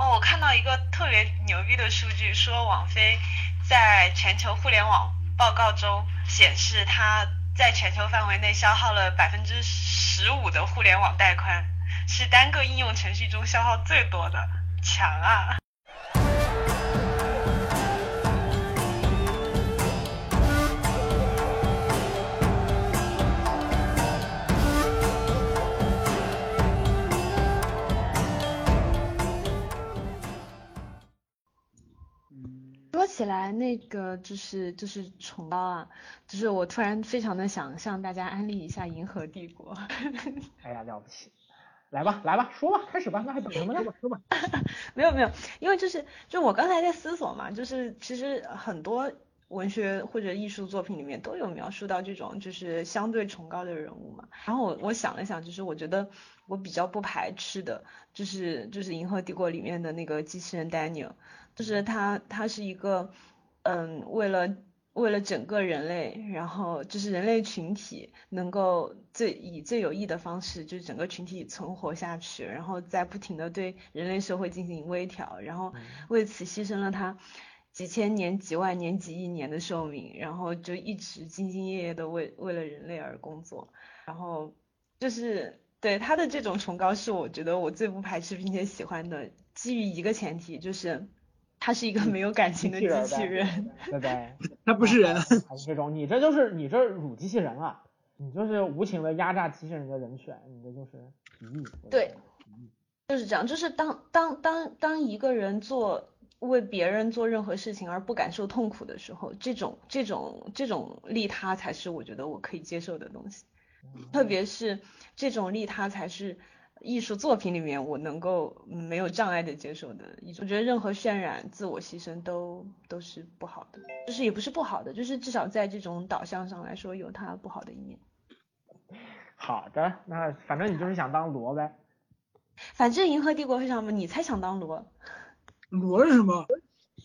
哦，我看到一个特别牛逼的数据，说网飞在全球互联网报告中显示，它在全球范围内消耗了百分之十五的互联网带宽，是单个应用程序中消耗最多的，强啊！起来那个就是就是崇高啊，就是我突然非常的想向大家安利一下《银河帝国》。哎呀，了不起！来吧，来吧，说吧，开始吧，那还等什么呢？说吧。没有没有，因为就是就我刚才在思索嘛，就是其实很多文学或者艺术作品里面都有描述到这种就是相对崇高的人物嘛。然后我我想了想，就是我觉得我比较不排斥的，就是就是《银河帝国》里面的那个机器人 Daniel。就是他，他是一个，嗯，为了为了整个人类，然后就是人类群体能够最以最有益的方式，就是整个群体存活下去，然后在不停的对人类社会进行微调，然后为此牺牲了他几千年、几万年、几亿年的寿命，然后就一直兢兢业业的为为了人类而工作，然后就是对他的这种崇高是我觉得我最不排斥并且喜欢的，基于一个前提就是。他是一个没有感情的机器人，对对？他不是人，还是这种，你这就是你这辱机器人了，你就是无情的压榨机器人的人选，你这就是敌意。对，就是这样，就是当当当当一个人做为别人做任何事情而不感受痛苦的时候，这种这种这种利他才是我觉得我可以接受的东西，特别是这种利他才是。艺术作品里面，我能够没有障碍的接受的一种，我觉得任何渲染、自我牺牲都都是不好的，就是也不是不好的，就是至少在这种导向上来说，有它不好的一面。好的，那反正你就是想当罗呗。反正《银河帝国》非常你才想当罗。罗是什么？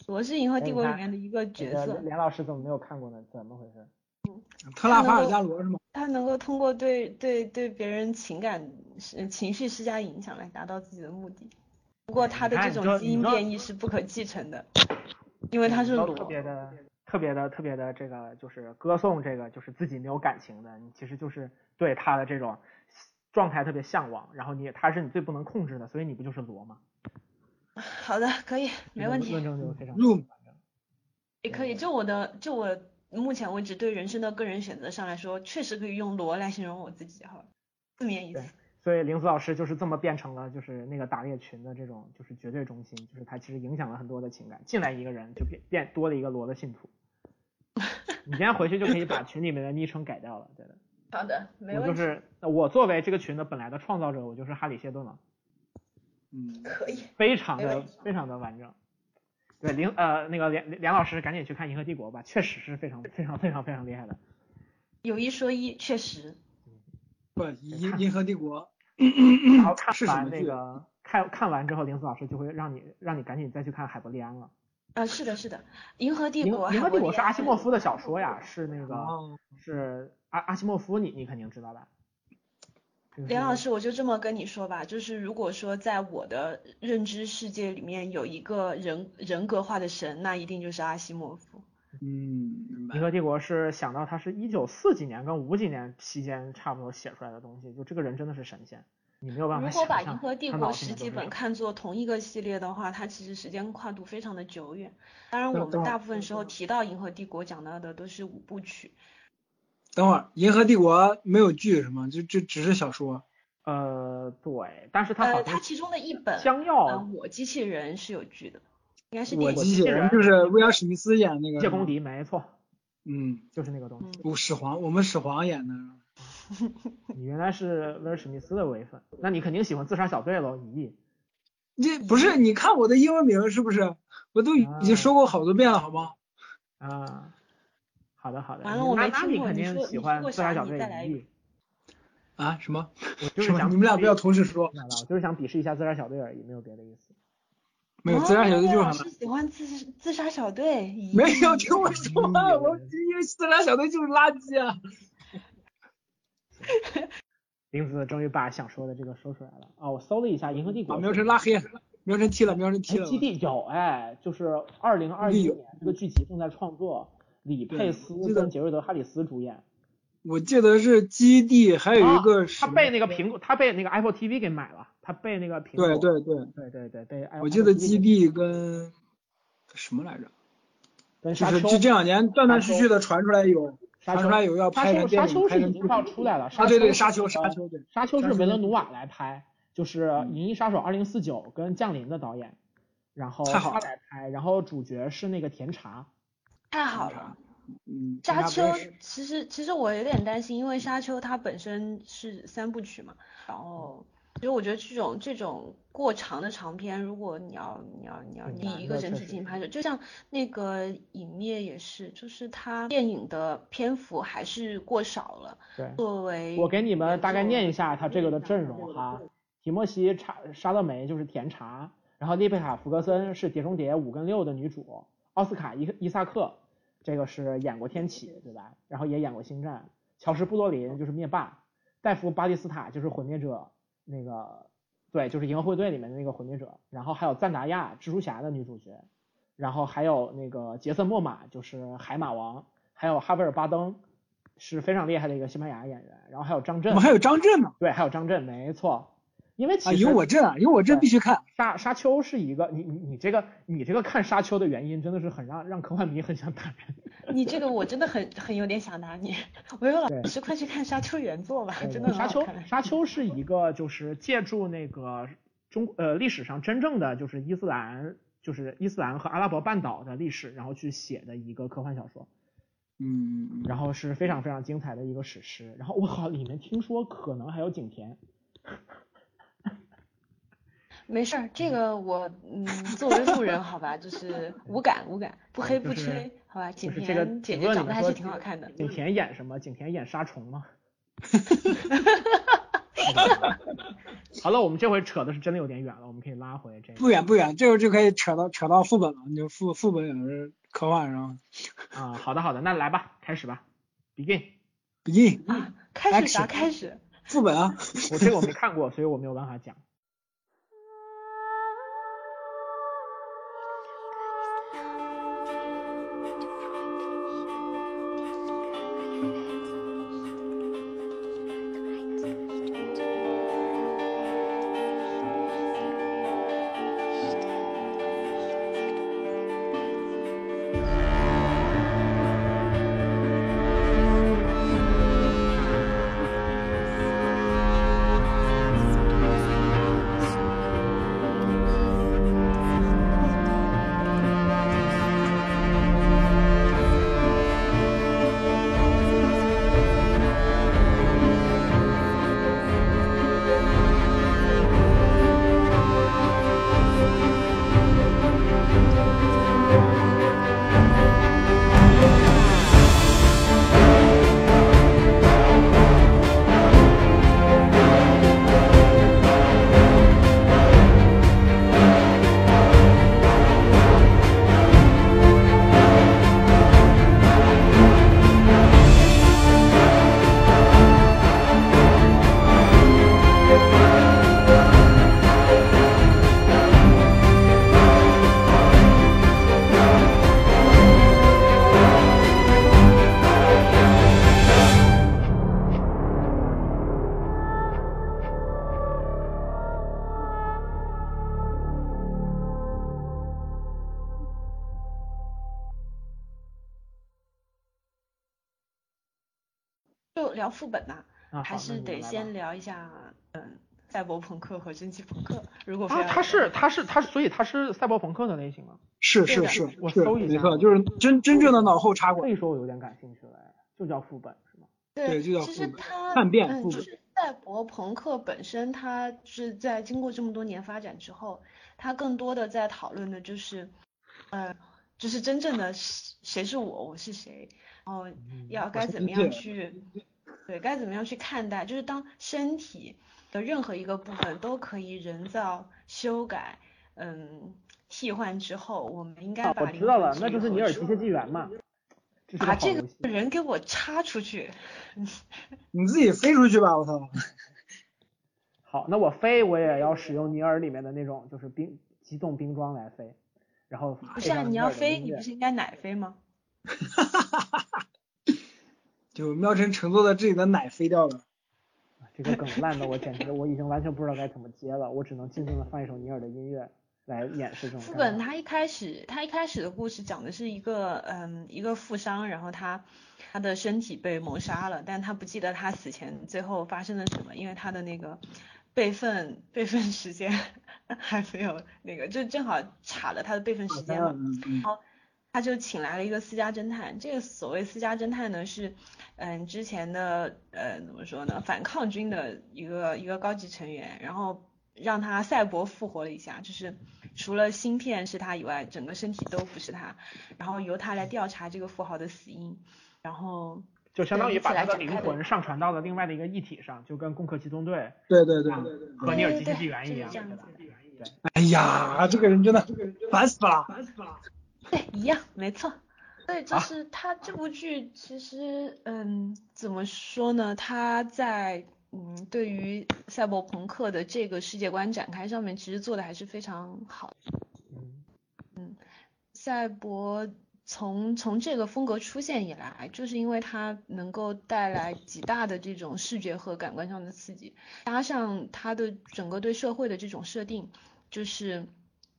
罗是《银河帝国》里面的一个角色。连老师怎么没有看过呢？怎么回事？特拉法尔加罗是吗？他能够通过对对对别人情感情绪施加影响来达到自己的目的。不过他的这种基因变异是不可继承的，因为他是特别的特别的特别的这个就是歌颂这个就是自己没有感情的，你其实就是对他的这种状态特别向往，然后你他是你最不能控制的，所以你不就是罗吗？好的，可以，没问题。论证就非常也可以，就我的就我。目前为止，对人生的个人选择上来说，确实可以用“罗”来形容我自己，哈，字面意思。所以林子老师就是这么变成了，就是那个打猎群的这种，就是绝对中心，就是他其实影响了很多的情感。进来一个人，就变变多了一个罗的信徒。你今天回去就可以把群里面的昵称改掉了，对的。好的，没问题。我就是我作为这个群的本来的创造者，我就是哈里谢顿了。嗯，可以。非常的非常的完整。对，林呃那个梁梁老师赶紧去看《银河帝国》吧，确实是非常非常非常非常厉害的。有一说一，确实。不，《银银河帝国》。然后看完那个看看完之后，林子老师就会让你让你赶紧再去看《海伯利安》了。呃，是的，是的，《银河帝国》。银河帝国是阿西莫夫的小说呀，是那个是阿阿西莫夫，你你肯定知道吧？梁老师，我就这么跟你说吧，就是如果说在我的认知世界里面有一个人人格化的神，那一定就是阿西莫夫。嗯，银河帝国是想到他是一九四几年跟五几年期间差不多写出来的东西，就这个人真的是神仙，你没有办法如果把银河帝国十几本看作同一个系列的话，它其实时间跨度非常的久远。当然，我们大部分时候提到银河帝国讲到的都是五部曲。等会儿，《银河帝国》没有剧是吗？就就只是小说。呃，对，但是它好像它其中的一本将要我机器人是有剧的，应该是我机器人就是威尔史密斯演那个谢公迪，没错，嗯，就是那个东西。不，始皇，我们始皇演的。你原来是威尔史密斯的唯粉，那你肯定喜欢自杀小队喽？咦，你不是？你看我的英文名是不是？我都已经说过好多遍了，好吗？啊。好的好的，完了我没听过，你肯定喜欢自杀小队一。啊什么？我就 是想你们俩不要同时说。我就是想鄙视一下自杀小队而已，没有别的意思。没有自杀小队就是是喜欢自自杀小队。没有听我说，我因为自杀小队就是垃圾啊。林子终于把想说的这个说出来了啊！我搜了一下《银河帝国》，没有是拉黑。苗晨踢了，苗晨踢了。基地有哎，就是二零二一年这个剧集正在创作，李佩斯跟杰瑞德·哈里斯主演。我记得是基地，还有一个他被那个苹果，他被那个 Apple TV 给买了，他被那个苹果。对对对对对对被。我记得基地跟什么来着？跟就是就这两年断断续续的传出来有，传出来有要拍的电影。沙丘是已经要出来了。啊对对，沙丘沙丘对。沙丘是维伦努瓦来拍，就是《银翼杀手二零四九》跟《降临》的导演，然后他来拍，然后主角是那个甜茶。太好了。嗯，沙丘其实其实我有点担心，因为沙丘它本身是三部曲嘛，然后其实我觉得这种这种过长的长片，如果你要你要你要以一个整体进行拍摄，就像那个影灭也是，就是它电影的篇幅还是过少了。对，作为我给你们大概念一下它这个的阵容哈，提莫西查沙乐梅就是甜茶，然后丽贝卡福格森是碟中谍五跟六的女主，奥斯卡伊伊萨克。这个是演过《天启》对吧？然后也演过《星战》。乔什·布洛林就是灭霸，戴夫·巴蒂斯塔就是毁灭者，那个对，就是银河护卫队里面的那个毁灭者。然后还有赞达亚，蜘蛛侠的女主角。然后还有那个杰森·莫玛，就是海马王。还有哈维尔·巴登，是非常厉害的一个西班牙演员。然后还有张震，我们还有张震呢。对，还有张震，没错。因为其实有我这，有我这必须看沙沙丘是一个，你你你这个你这个看沙丘的原因真的是很让让科幻迷很想打人。你这个我真的很很有点想打你，我有老师快去看沙丘原作吧，真的沙丘沙丘是一个就是借助那个中呃历史上真正的就是伊斯兰就是伊斯兰和阿拉伯半岛的历史，然后去写的一个科幻小说。嗯，然后是非常非常精彩的一个史诗。然后我靠，里面听说可能还有景甜。没事儿，这个我嗯作为路人好吧，就是 无感无感，不黑不吹，好吧。景甜姐姐长得还是挺好看的。景甜演什么？景甜演杀虫吗？好了，我们这回扯的是真的有点远了，我们可以拉回这个。不远不远，这会就可以扯到扯到副本了。你就副副本也是科幻是吗？啊，好的好的，那来吧，开始吧，begin。begin。啊，开始啥开始？副本啊。我这个我没看过，所以我没有办法讲。副本呐，还是得先聊一下，嗯，赛博朋克和蒸汽朋克。如果他他是他是他，所以他是赛博朋克的类型吗？是是是，我搜一下，没错，就是真真正的脑后插管。可以说我有点感兴趣了，就叫副本是吗？对，就叫其实它叛变副本。就是赛博朋克本身，它是在经过这么多年发展之后，它更多的在讨论的就是，呃，就是真正的谁是我，我是谁，然后要该怎么样去。对，该怎么样去看待？就是当身体的任何一个部分都可以人造修改，嗯，替换之后，我们应该把我知道了，那就是尼尔机械纪元嘛。把这个人给我插出去。你自己飞出去吧，我操。好，那我飞我也要使用尼尔里面的那种，就是冰机动冰装来飞，然后不是啊，你要飞，你不是应该奶飞吗？哈哈哈哈哈！就喵晨乘坐的自己的奶飞掉了。这个梗烂的我简直我已经完全不知道该怎么接了，我只能静静的放一首尼尔的音乐来掩饰这种。副本他一开始他一开始的故事讲的是一个嗯一个富商，然后他他的身体被谋杀了，但他不记得他死前最后发生了什么，因为他的那个备份备份时间 还没有那个，就正好卡了他的备份时间嘛。然后他就请来了一个私家侦探，这个所谓私家侦探呢是。嗯，之前的呃怎么说呢？反抗军的一个一个高级成员，然后让他赛博复活了一下，就是除了芯片是他以外，整个身体都不是他，然后由他来调查这个富豪的死因，然后就相当于把他的灵魂上传到了另外的一个异体上，就跟攻壳机动队对对对和尼尔基纪元一样，对哎呀，这个人真的烦死了，烦死了。对，一样，没错。对，就是他这部剧，其实，嗯，怎么说呢？他在，嗯，对于赛博朋克的这个世界观展开上面，其实做的还是非常好。嗯，嗯，赛博从从这个风格出现以来，就是因为它能够带来极大的这种视觉和感官上的刺激，加上它的整个对社会的这种设定，就是。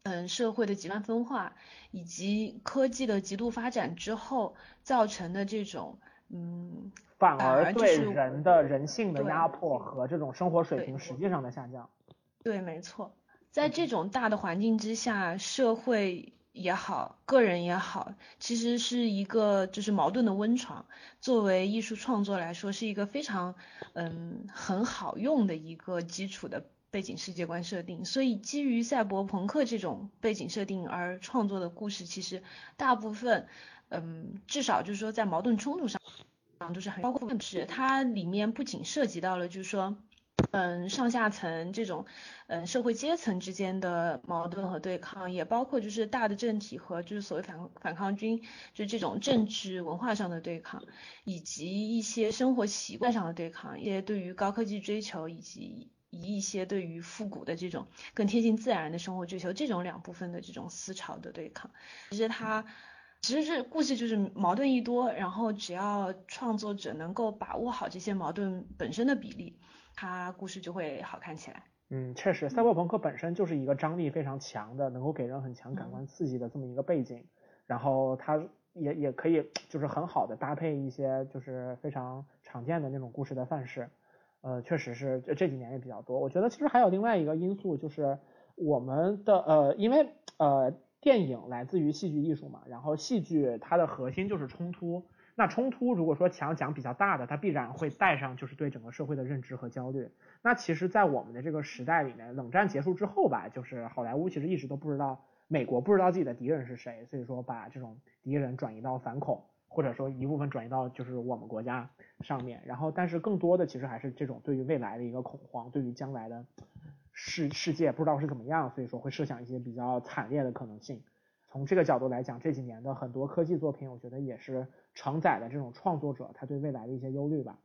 嗯，社会的极端分化，以及科技的极度发展之后造成的这种，嗯，反而对人的人性的压迫和这种生活水平实际上的下降。对，没错，在这种大的环境之下，社会也好，个人也好，其实是一个就是矛盾的温床。作为艺术创作来说，是一个非常嗯很好用的一个基础的。背景世界观设定，所以基于赛博朋克这种背景设定而创作的故事，其实大部分，嗯，至少就是说在矛盾冲突上，都是很包括是它里面不仅涉及到了就是说，嗯，上下层这种，嗯，社会阶层之间的矛盾和对抗，也包括就是大的政体和就是所谓反反抗军，就这种政治文化上的对抗，以及一些生活习惯上的对抗，一些对于高科技追求以及。以一些对于复古的这种更贴近自然的生活追求，这种两部分的这种思潮的对抗，其实它其实是故事就是矛盾一多，然后只要创作者能够把握好这些矛盾本身的比例，它故事就会好看起来。嗯，确实，赛博朋克本身就是一个张力非常强的，能够给人很强感官刺激的这么一个背景，然后它也也可以就是很好的搭配一些就是非常常见的那种故事的范式。呃，确实是这这几年也比较多。我觉得其实还有另外一个因素，就是我们的呃，因为呃，电影来自于戏剧艺术嘛，然后戏剧它的核心就是冲突。那冲突如果说强讲比较大的，它必然会带上就是对整个社会的认知和焦虑。那其实，在我们的这个时代里面，冷战结束之后吧，就是好莱坞其实一直都不知道美国不知道自己的敌人是谁，所以说把这种敌人转移到反恐。或者说一部分转移到就是我们国家上面，然后但是更多的其实还是这种对于未来的一个恐慌，对于将来的世世界不知道是怎么样，所以说会设想一些比较惨烈的可能性。从这个角度来讲，这几年的很多科技作品，我觉得也是承载了这种创作者他对未来的一些忧虑吧。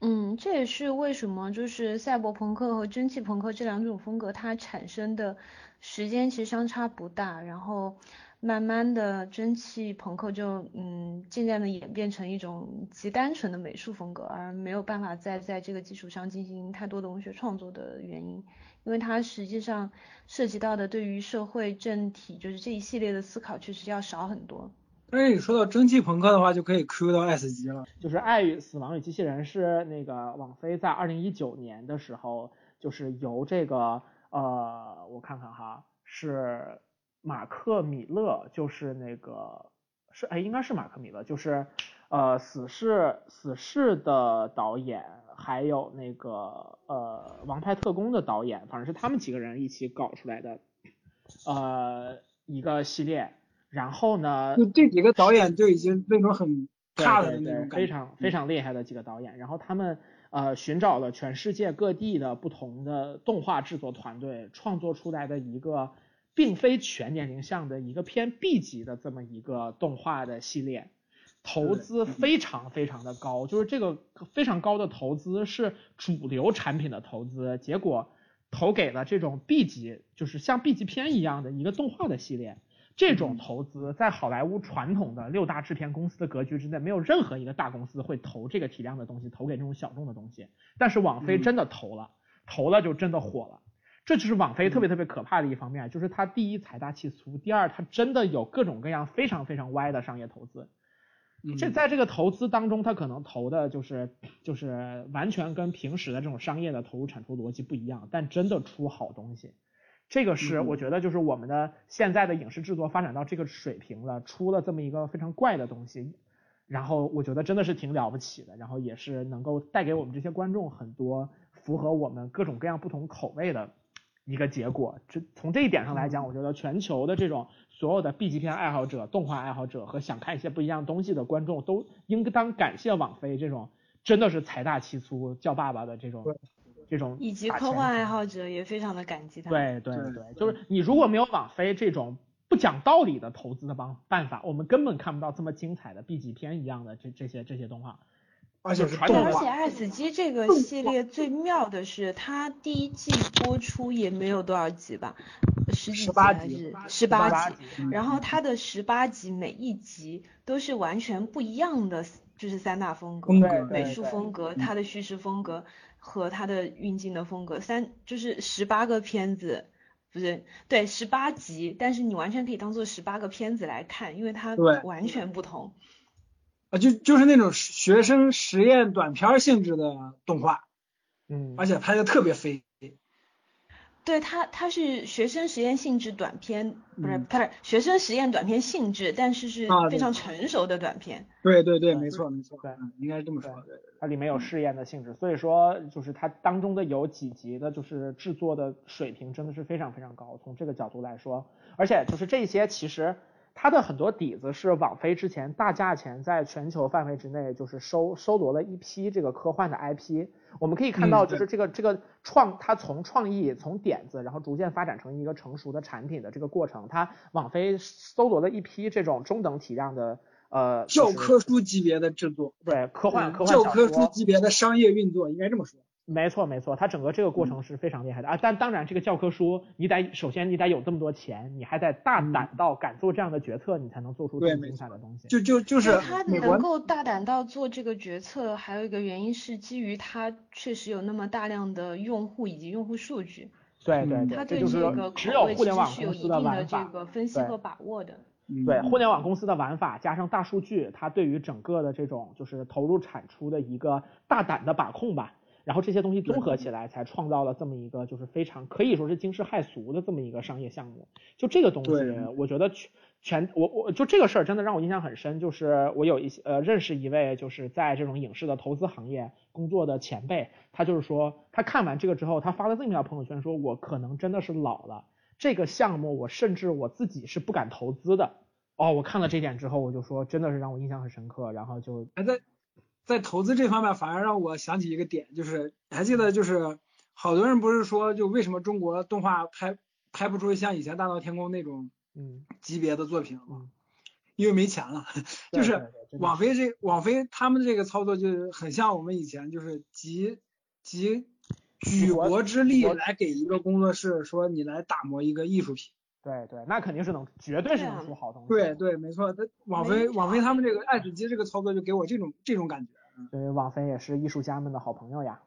嗯，这也是为什么就是赛博朋克和蒸汽朋克这两种风格它产生的时间其实相差不大，然后。慢慢的，蒸汽朋克就嗯渐渐的演变成一种极单纯的美术风格，而没有办法再在这个基础上进行太多的文学创作的原因，因为它实际上涉及到的对于社会政体就是这一系列的思考确实要少很多。但是你说到蒸汽朋克的话，就可以 Q 到 S 级了，就是《爱与死亡与机器人》是那个网飞在二零一九年的时候，就是由这个呃我看看哈是。马克米勒就是那个是哎，应该是马克米勒，就是呃死侍死侍的导演，还有那个呃王牌特工的导演，反正是他们几个人一起搞出来的呃一个系列。然后呢，就这几个导演就已经那种很差的那种非常非常厉害的几个导演。然后他们呃寻找了全世界各地的不同的动画制作团队，创作出来的一个。并非全年龄向的一个偏 B 级的这么一个动画的系列，投资非常非常的高，就是这个非常高的投资是主流产品的投资，结果投给了这种 B 级，就是像 B 级片一样的一个动画的系列。这种投资在好莱坞传统的六大制片公司的格局之内，没有任何一个大公司会投这个体量的东西，投给这种小众的东西。但是网飞真的投了，投了就真的火了。这就是网飞特别特别可怕的一方面，就是它第一财大气粗，第二它真的有各种各样非常非常歪的商业投资。这在这个投资当中，它可能投的就是就是完全跟平时的这种商业的投入产出逻辑不一样，但真的出好东西。这个是我觉得就是我们的现在的影视制作发展到这个水平了，出了这么一个非常怪的东西，然后我觉得真的是挺了不起的，然后也是能够带给我们这些观众很多符合我们各种各样不同口味的一个结果。这从这一点上来讲，我觉得全球的这种所有的 B 级片爱好者、动画爱好者和想看一些不一样东西的观众，都应当感谢网飞这种真的是财大气粗叫爸爸的这种。这种以及科幻爱好者也非常的感激他。对对对，就是你如果没有网飞这种不讲道理的投资的方办法，我们根本看不到这么精彩的 B 级片一样的这这些这些动画。而且而且爱死机这个系列最妙的是，它第一季播出也没有多少集吧，十几集还是十八集？然后它的十八集每一集都是完全不一样的，就是三大风格，美术风格，它的叙事风格。和它的运镜的风格，三就是十八个片子，不是对十八集，但是你完全可以当做十八个片子来看，因为它完全不同。啊，就就是那种学生实验短片性质的动画，嗯，而且拍的特别飞。对他，他是学生实验性质短片，不是不是学生实验短片性质，但是是非常成熟的短片。对对对，没错没错，对，应该是这么说。对对，它里面有试验的性质，所以说就是它当中的有几集的，就是制作的水平真的是非常非常高。从这个角度来说，而且就是这些其实。它的很多底子是网飞之前大价钱在全球范围之内就是收收罗了一批这个科幻的 IP，我们可以看到就是这个这个创它从创意从点子然后逐渐发展成一个成熟的产品的这个过程，它网飞搜罗了一批这种中等体量的呃教科书级别的制作，对科幻科幻教科书级别的商业运作应该这么说。没错没错，它整个这个过程是非常厉害的啊！但当然，这个教科书你得首先你得有这么多钱，你还得大胆到敢做这样的决策，你才能做出这么精彩的东西。就就就是他能够大胆到做这个决策，还有一个原因是基于他确实有那么大量的用户以及用户数据。对对对，他对这个只有互联网是有一定的这个分析和把握的。对，互联网公司的玩法加上大数据，它对于整个的这种就是投入产出的一个大胆的把控吧。然后这些东西综合起来，才创造了这么一个就是非常可以说是惊世骇俗的这么一个商业项目。就这个东西，我觉得全全我我就这个事儿真的让我印象很深。就是我有一些呃认识一位就是在这种影视的投资行业工作的前辈，他就是说他看完这个之后，他发了这么一条朋友圈，说我可能真的是老了，这个项目我甚至我自己是不敢投资的。哦，我看了这点之后，我就说真的是让我印象很深刻。然后就还在。在投资这方面，反而让我想起一个点，就是还记得，就是好多人不是说，就为什么中国动画拍拍不出像以前《大闹天宫》那种嗯级别的作品吗？因为没钱了。就是网飞这网飞他们这个操作，就是很像我们以前就是集集举国之力来给一个工作室说你来打磨一个艺术品。对对，那肯定是能，绝对是能出好东西。对对，没错。网飞网飞他们这个爱死机这个操作就给我这种这种感觉。对，网飞也是艺术家们的好朋友呀。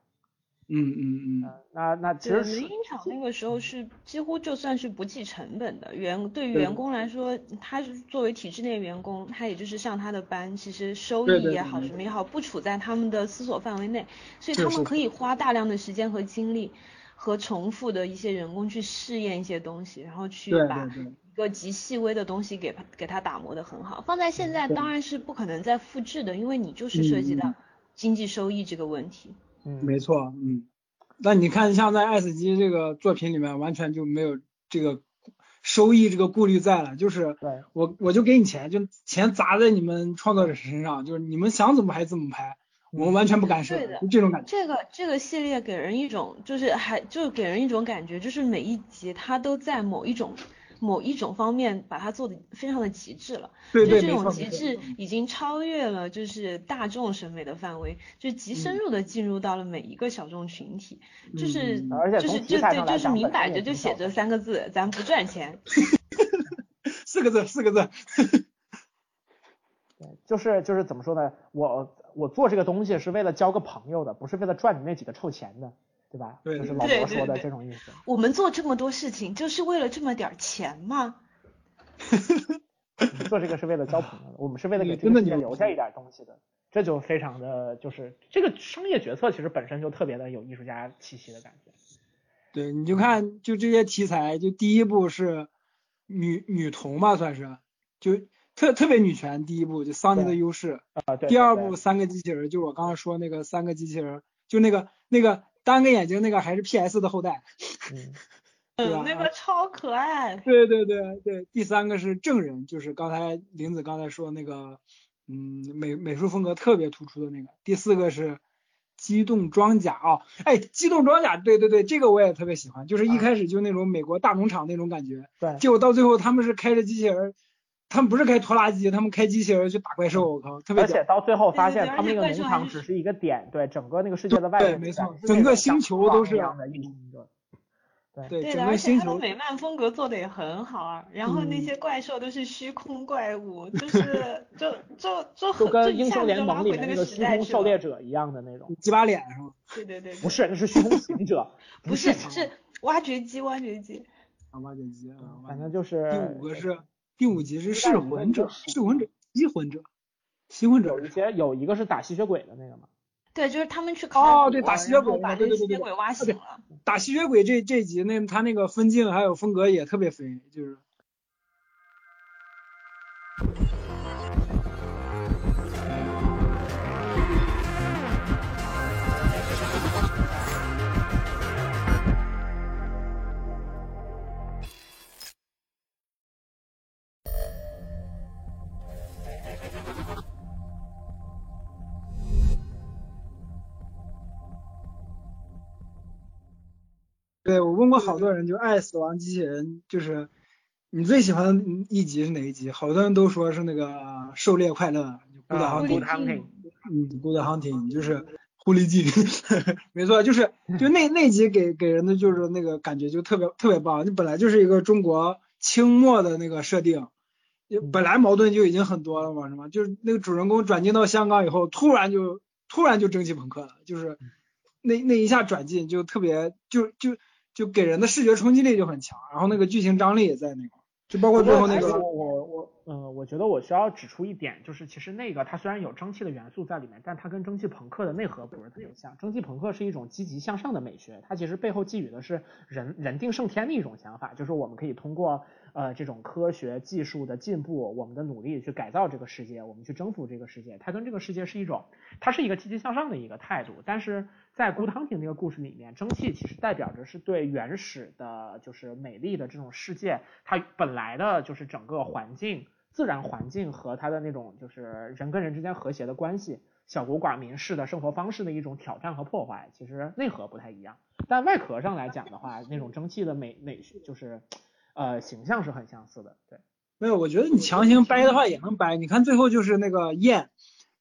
嗯嗯嗯。那那其实人影厂那个时候是几乎就算是不计成本的，员对于员工来说，他是作为体制内员工，他也就是上他的班，其实收益也好什么也好，不处在他们的思索范围内，所以他们可以花大量的时间和精力。和重复的一些人工去试验一些东西，然后去把一个极细微的东西给给它打磨的很好。放在现在当然是不可能再复制的，因为你就是涉及到经济收益这个问题。嗯，没错，嗯。那你看，像在爱死机这个作品里面，完全就没有这个收益这个顾虑在了，就是我我就给你钱，就钱砸在你们创作者身上，就是你们想怎么拍怎么拍。我们完全不干涉，就这种感觉。这个这个系列给人一种，就是还就给人一种感觉，就是每一集它都在某一种某一种方面把它做的非常的极致了。对对，就这种极致已经超越了就是大众审美的范围，就极深入的进入到了每一个小众群体。就是，而且就是就对，就是明摆着就写着三个字，咱不赚钱。四个字，四个字。对，就是就是怎么说呢？我我做这个东西是为了交个朋友的，不是为了赚你那几个臭钱的，对吧？对，就是老罗说的这种意思。我们做这么多事情，就是为了这么点钱吗？做这个是为了交朋友的，我们是为了给这个世界留下一点东西的，这就非常的就是这个商业决策其实本身就特别的有艺术家气息的感觉。对，你就看就这些题材，就第一部是女女童吧，算是就。特特别女权，第一部就桑尼的优势啊，对。第二部三个机器人，就我刚刚说那个三个机器人，就那个那个单个眼睛那个还是 PS 的后代，嗯，对吧？那个超可爱。对对对对，第三个是证人，就是刚才林子刚才说那个，嗯，美美术风格特别突出的那个。第四个是机动装甲啊，哎，机动装甲，对对对，这个我也特别喜欢，就是一开始就那种美国大农场那种感觉，对，结果到最后他们是开着机器人。他们不是开拖拉机，他们开机器人去打怪兽，我靠，特别而且到最后发现，他们那个农场只是一个点，对整个那个世界的外对，没错，整个星球都是一样的运营的。对对，整个星球。美漫风格做的也很好啊，然后那些怪兽都是虚空怪物，就是 就就就就跟英雄联盟里面那个虚空狩猎者一样的那种。鸡巴脸是吗？对对对。不是，那是虚空行者。不是，是挖掘机，挖掘机。啊，挖掘机啊，反正就是第五个是。第五集是噬魂者，噬魂者，吸魂者，吸魂者。有一些有一个是打吸血鬼的那个吗？对，就是他们去考哦，对，打吸血鬼，把对对对对，挖醒了。打吸血鬼这这集那他那个分镜还有风格也特别分，就是。对我问过好多人，就爱死亡机器人，就是你最喜欢的一集是哪一集？好多人都说是那个狩猎快乐，Good Hunting，嗯，Good Hunting 就是狐狸精，没错，就是就那那集给给人的就是那个感觉就特别特别棒。你本来就是一个中国清末的那个设定，本来矛盾就已经很多了嘛，是吗？就是那个主人公转进到香港以后，突然就突然就蒸汽朋克了，就是那那一下转进就特别就就。就给人的视觉冲击力就很强，然后那个剧情张力也在那块，就包括最后那个。我我我，嗯，我觉得我需要指出一点，就是其实那个它虽然有蒸汽的元素在里面，但它跟蒸汽朋克的内核不是特别像。蒸汽朋克是一种积极向上的美学，它其实背后寄予的是人人定胜天的一种想法，就是我们可以通过呃这种科学技术的进步，我们的努力去改造这个世界，我们去征服这个世界。它跟这个世界是一种，它是一个积极向上的一个态度，但是。在古汤亭那个故事里面，蒸汽其实代表着是对原始的，就是美丽的这种世界，它本来的就是整个环境、自然环境和它的那种就是人跟人之间和谐的关系，小国寡民式的生活方式的一种挑战和破坏，其实内核不太一样。但外壳上来讲的话，那种蒸汽的美美就是呃形象是很相似的。对，没有，我觉得你强行掰的话也能掰。你看最后就是那个燕。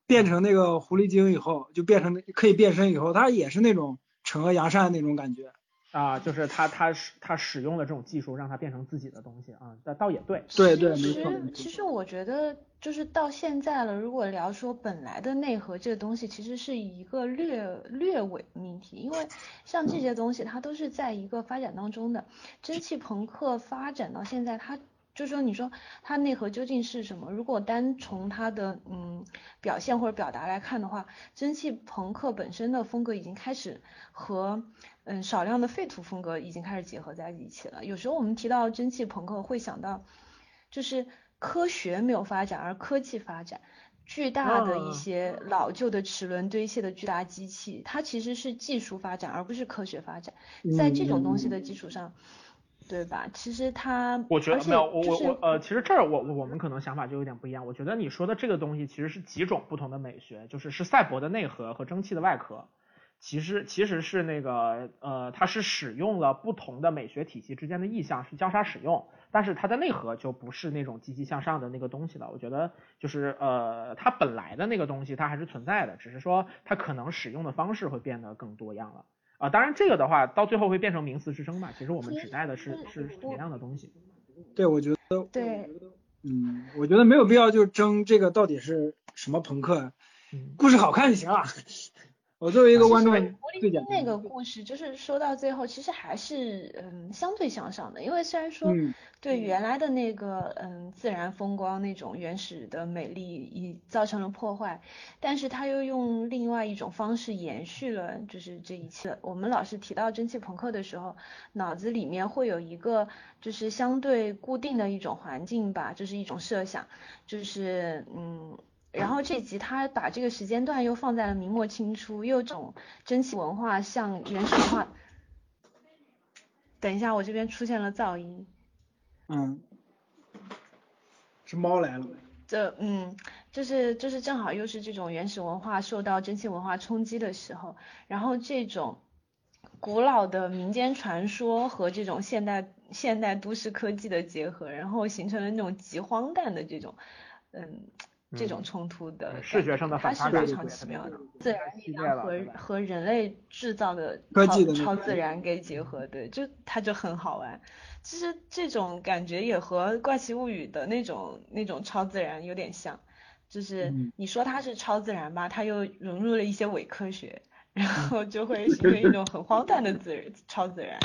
变成那个狐狸精以后，就变成可以变身以后，它也是那种惩恶扬善那种感觉啊，就是他他使他使用了这种技术，让它变成自己的东西啊，那倒也对，对对没错。其实我觉得就是到现在了，如果聊说本来的内核这个东西，其实是一个略略伪命题，因为像这些东西它都是在一个发展当中的，蒸汽朋克发展到现在它。就是说，你说它内核究竟是什么？如果单从它的嗯表现或者表达来看的话，蒸汽朋克本身的风格已经开始和嗯少量的废土风格已经开始结合在一起了。有时候我们提到蒸汽朋克，会想到就是科学没有发展，而科技发展，巨大的一些老旧的齿轮堆砌的巨大机器，它其实是技术发展，而不是科学发展。在这种东西的基础上。对吧？其实他，我觉得没有，我我我呃，其实这儿我我们可能想法就有点不一样。我觉得你说的这个东西其实是几种不同的美学，就是是赛博的内核和蒸汽的外壳，其实其实是那个呃，它是使用了不同的美学体系之间的意象是交叉使用。但是它的内核就不是那种积极向上的那个东西了。我觉得就是呃，它本来的那个东西它还是存在的，只是说它可能使用的方式会变得更多样了。啊，当然这个的话到最后会变成名词之争嘛。其实我们指代的是是什么样的东西？对，我觉得对，嗯，我觉得没有必要就争这个到底是什么朋克，故事好看就行了。我作为一个观众，那个故事就是说到最后，其实还是嗯相对向上的，因为虽然说对原来的那个嗯自然风光那种原始的美丽已造成了破坏，但是他又用另外一种方式延续了就是这一切。我们老是提到蒸汽朋克的时候，脑子里面会有一个就是相对固定的一种环境吧，就是一种设想，就是嗯。然后这集他把这个时间段又放在了明末清初，又种蒸汽文化向原始文化。等一下，我这边出现了噪音。嗯。是猫来了。这嗯，就是就是正好又是这种原始文化受到蒸汽文化冲击的时候，然后这种古老的民间传说和这种现代现代都市科技的结合，然后形成了那种极荒诞的这种嗯。这种冲突的视觉上的反差非常奇妙的，自然力量和和人类制造的超超自然给结合，对，就它就很好玩。其实这种感觉也和怪奇物语的那种那种超自然有点像，就是你说它是超自然吧，它又融入了一些伪科学，然后就会形成一种很荒诞的自然超自然。《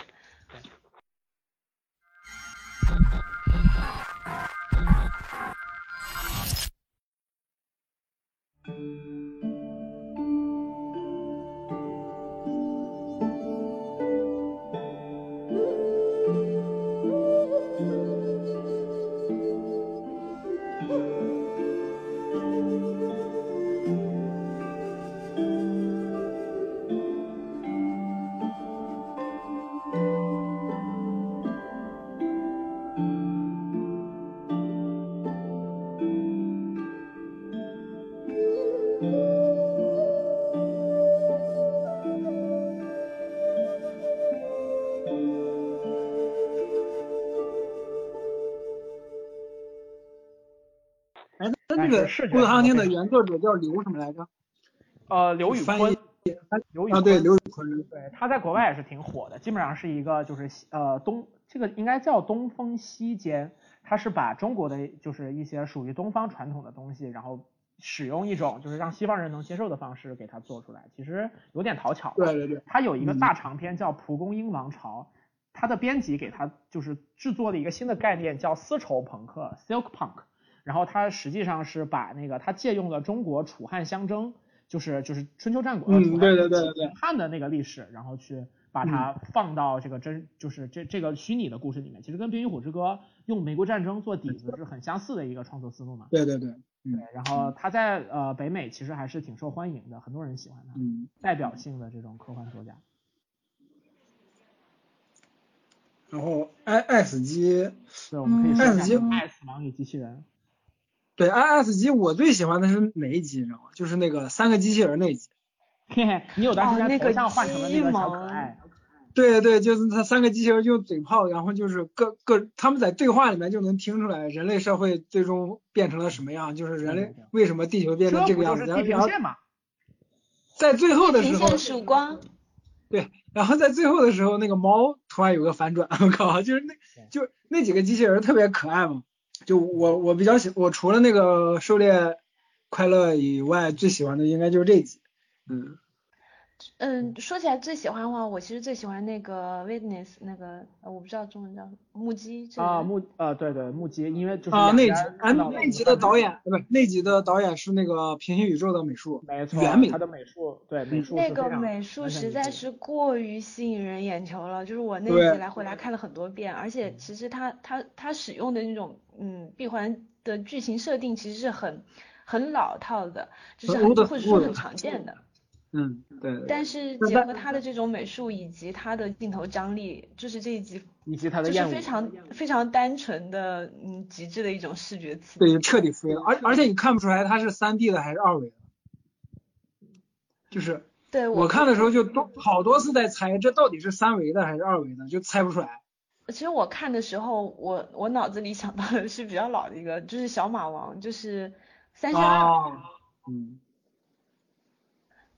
孤独航行》的原作者叫刘什么来着？呃，刘宇坤。刘宇啊，对，刘宇坤。对，他在国外也是挺火的，基本上是一个就是呃东，这个应该叫东风西间，他是把中国的就是一些属于东方传统的东西，然后使用一种就是让西方人能接受的方式给他做出来，其实有点讨巧。对对对。他有一个大长篇叫《蒲公英王朝》，他的编辑给他就是制作了一个新的概念叫丝绸朋克 （Silk Punk）。然后他实际上是把那个他借用了中国楚汉相争，就是就是春秋战国嗯，对对对对汉的那个历史，然后去把它放到这个真就是这这个虚拟的故事里面，其实跟《冰与火之歌》用玫瑰战争做底子是很相似的一个创作思路嘛。对对对，对。然后他在呃北美其实还是挺受欢迎的，很多人喜欢他，代表性的这种科幻作家。然后 i 爱死机，对，我们可以爱死机，爱死亡与机器人。对，I S 机我最喜欢的是哪一集，你知道吗？就是那个三个机器人那集。嘿嘿，你有段时间头像换成了那个小可爱。对对，就是他三个机器人用嘴炮，然后就是各各他们在对话里面就能听出来人类社会最终变成了什么样，就是人类为什么地球变成这个样子。然后。在最后的时候。地平线曙光。对，然后在最后的时候，那个猫突然有个反转，我靠，就是那就那几个机器人特别可爱嘛。就我我比较喜我除了那个狩猎快乐以外，最喜欢的应该就是这集，嗯。嗯，说起来最喜欢的话，我其实最喜欢那个 witness 那个，我不知道中文叫什么目击。啊目啊对对目击，因为就是啊那集啊那集的导演不是那集的导演是那个平行宇宙的美术，没错，原美他的美术对美术那个美术实在是过于吸引人眼球了，就是我那集来回来看了很多遍，而且其实他他他使用的那种嗯闭环的剧情设定其实是很很老套的，就是很或者说很常见的。嗯，对。但是结合他的这种美术以及他的镜头张力，就是这一集以及他的就是非常非常单纯的嗯极致的一种视觉刺激。对，彻底飞了，而而且你看不出来他是三 D 的还是二维的，就是对我看的时候就多好多次在猜这到底是三维的还是二维的，就猜不出来。其实我看的时候，我我脑子里想到的是比较老的一个，就是小马王，就是三十二。嗯。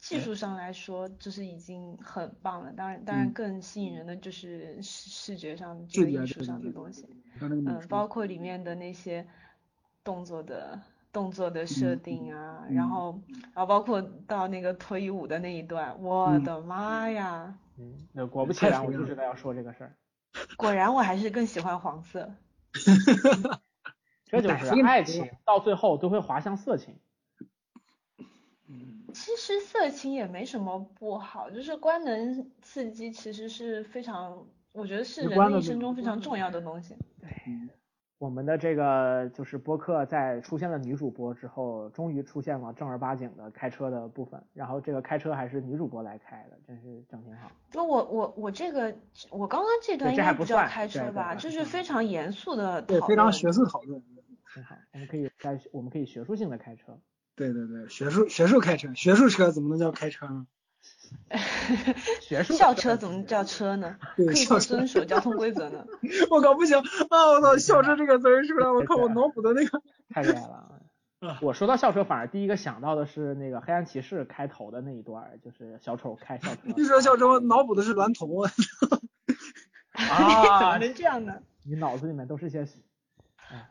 技术上来说，就是已经很棒了。当然，当然更吸引人的就是视视觉上、这个艺术上的东西。嗯，包括里面的那些动作的动作的设定啊，然后，然后包括到那个脱衣舞的那一段，我的妈呀！嗯，那果不其然，我就知道要说这个事儿。果然，我还是更喜欢黄色。这就是爱情，到最后都会滑向色情。其实色情也没什么不好，就是官能刺激其实是非常，我觉得是人的一生中非常重要的东西。对，我们的这个就是播客在出现了女主播之后，终于出现了正儿八经的开车的部分，然后这个开车还是女主播来开的，真是整挺好。就我我我这个我刚刚这段应该不叫开车吧，就是非常严肃的对，非常学术讨论。很好，我们可以在我们可以学术性的开车。对对对，学术学术开车，学术车怎么能叫开车呢？学术校车怎么叫车呢？可以不遵守交通规则呢？我靠，不行啊！我操，校车这个词儿出来，我靠，我脑补的那个 太厉害了。我说到校车，反而第一个想到的是那个黑暗骑士开头的那一段，就是小丑开校车。一说校车，我脑补的是娈童。啊，怎么能这样呢？你脑子里面都是些。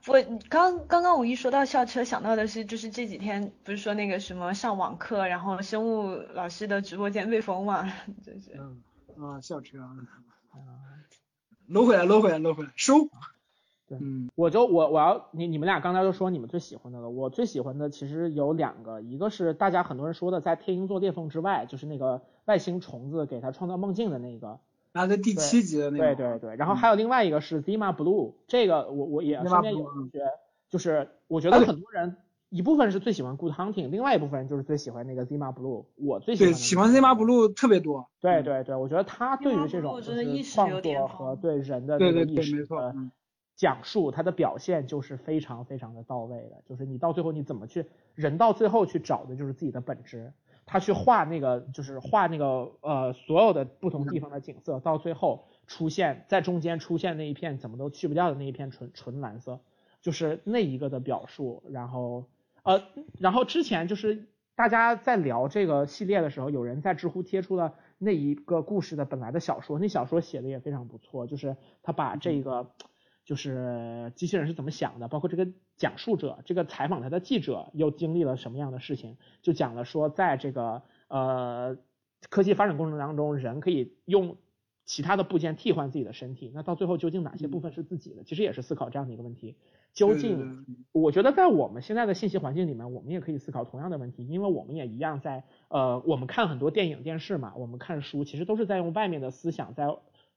我刚刚刚我一说到校车，想到的是就是这几天不是说那个什么上网课，然后生物老师的直播间被封嘛，真是。嗯啊，校车啊，搂回来，搂回来，搂回来，收。对，嗯，我就我我要你你们俩刚才都说你们最喜欢的了，我最喜欢的其实有两个，一个是大家很多人说的在天鹰座裂缝之外，就是那个外星虫子给他创造梦境的那个。啊，在第七集的那个。对对对，然后还有另外一个是 Zima Blue，这个我我也身边有同学，就是我觉得很多人一部分是最喜欢 Good Hunting，另外一部分人就是最喜欢那个 Zima Blue，我最喜欢。对，喜欢 Zima Blue 特别多。对对对，我觉得他对于这种就是创作和对人的这个意识的讲述，他的表现就是非常非常的到位的，就是你到最后你怎么去，人到最后去找的就是自己的本质。他去画那个，就是画那个呃，所有的不同地方的景色，到最后出现在中间出现那一片怎么都去不掉的那一片纯纯蓝色，就是那一个的表述。然后呃，然后之前就是大家在聊这个系列的时候，有人在知乎贴出了那一个故事的本来的小说，那小说写的也非常不错，就是他把这个。就是机器人是怎么想的，包括这个讲述者，这个采访他的记者又经历了什么样的事情，就讲了说，在这个呃科技发展过程当中，人可以用其他的部件替换自己的身体，那到最后究竟哪些部分是自己的？其实也是思考这样的一个问题。究竟，我觉得在我们现在的信息环境里面，我们也可以思考同样的问题，因为我们也一样在呃，我们看很多电影、电视嘛，我们看书，其实都是在用外面的思想在。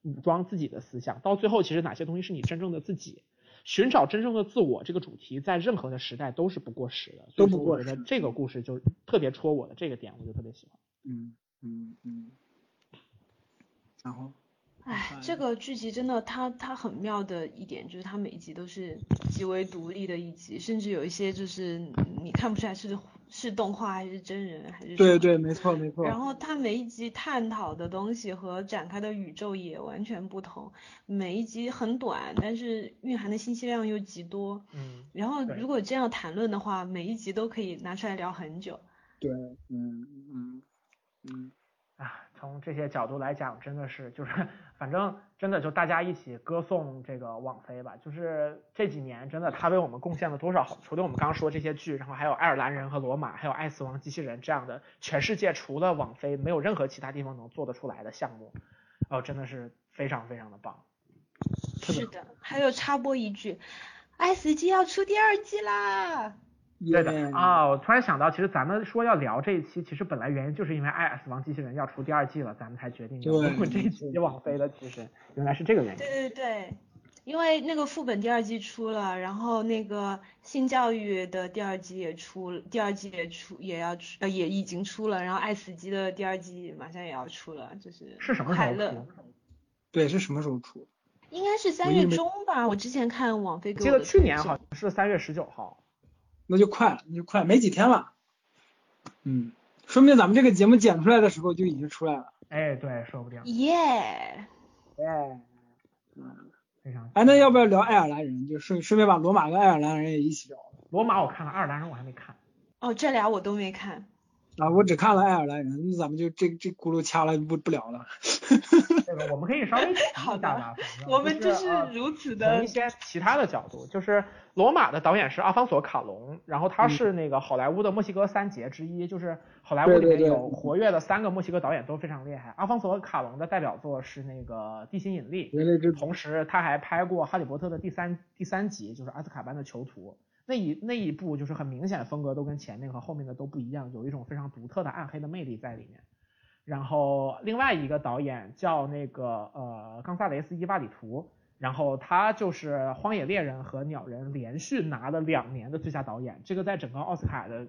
武装自己的思想，到最后其实哪些东西是你真正的自己？寻找真正的自我这个主题，在任何的时代都是不过时的。都不过时。这个故事就特别戳我的这个点，我就特别喜欢。嗯嗯嗯。然后。哎，这个剧集真的，它它很妙的一点就是它每一集都是极为独立的一集，甚至有一些就是你看不出来是是动画还是真人还是。对对，没错没错。然后它每一集探讨的东西和展开的宇宙也完全不同，每一集很短，但是蕴含的信息量又极多。嗯。然后如果这样谈论的话，每一集都可以拿出来聊很久。对，嗯嗯嗯。从这些角度来讲，真的是就是。反正真的就大家一起歌颂这个网飞吧，就是这几年真的他为我们贡献了多少？除了我们刚刚说这些剧，然后还有爱尔兰人和罗马，还有爱死亡机器人这样的全世界除了网飞没有任何其他地方能做得出来的项目，哦，真的是非常非常的棒。是的，还有插播一句，爱死机要出第二季啦。对的啊，我突然想到，其实咱们说要聊这一期，其实本来原因就是因为《爱死亡机器人》要出第二季了，咱们才决定要录这一期网飞的。其实原来是这个原因。对对对，因为那个副本第二季出了，然后那个性教育的第二季也出，第二季也出也要出，呃也已经出了，然后爱死机的第二季马上也要出了，就是是什么时候出？对，是什么时候出？应该是三月中吧，我之前看网飞给我。记得去年好像是三月十九号。那就快了，那就快，没几天了。嗯，说明咱们这个节目剪出来的时候就已经出来了。哎，对，说不定。耶。耶。嗯。非常。哎，那要不要聊爱尔兰人？就顺顺便把罗马跟爱尔兰人也一起聊。罗马我看了，爱尔兰人我还没看。哦，这俩我都没看。啊，我只看了爱尔兰人，那咱们就这这轱辘掐了不不聊了。这个我们可以稍微提一下吧，我们就是如此的从一些其他的角度，就是罗马的导演是阿方索卡隆，然后他是那个好莱坞的墨西哥三杰之一，就是好莱坞里面有活跃的三个墨西哥导演都非常厉害。阿方索卡隆的代表作是那个《地心引力》，同时他还拍过《哈利波特》的第三第三集，就是阿斯卡班的囚徒。那一那一部就是很明显风格都跟前面和后面的都不一样，有一种非常独特的暗黑的魅力在里面。然后另外一个导演叫那个呃冈萨雷斯伊瓦里图，然后他就是《荒野猎人》和《鸟人》连续拿了两年的最佳导演，这个在整个奥斯卡的，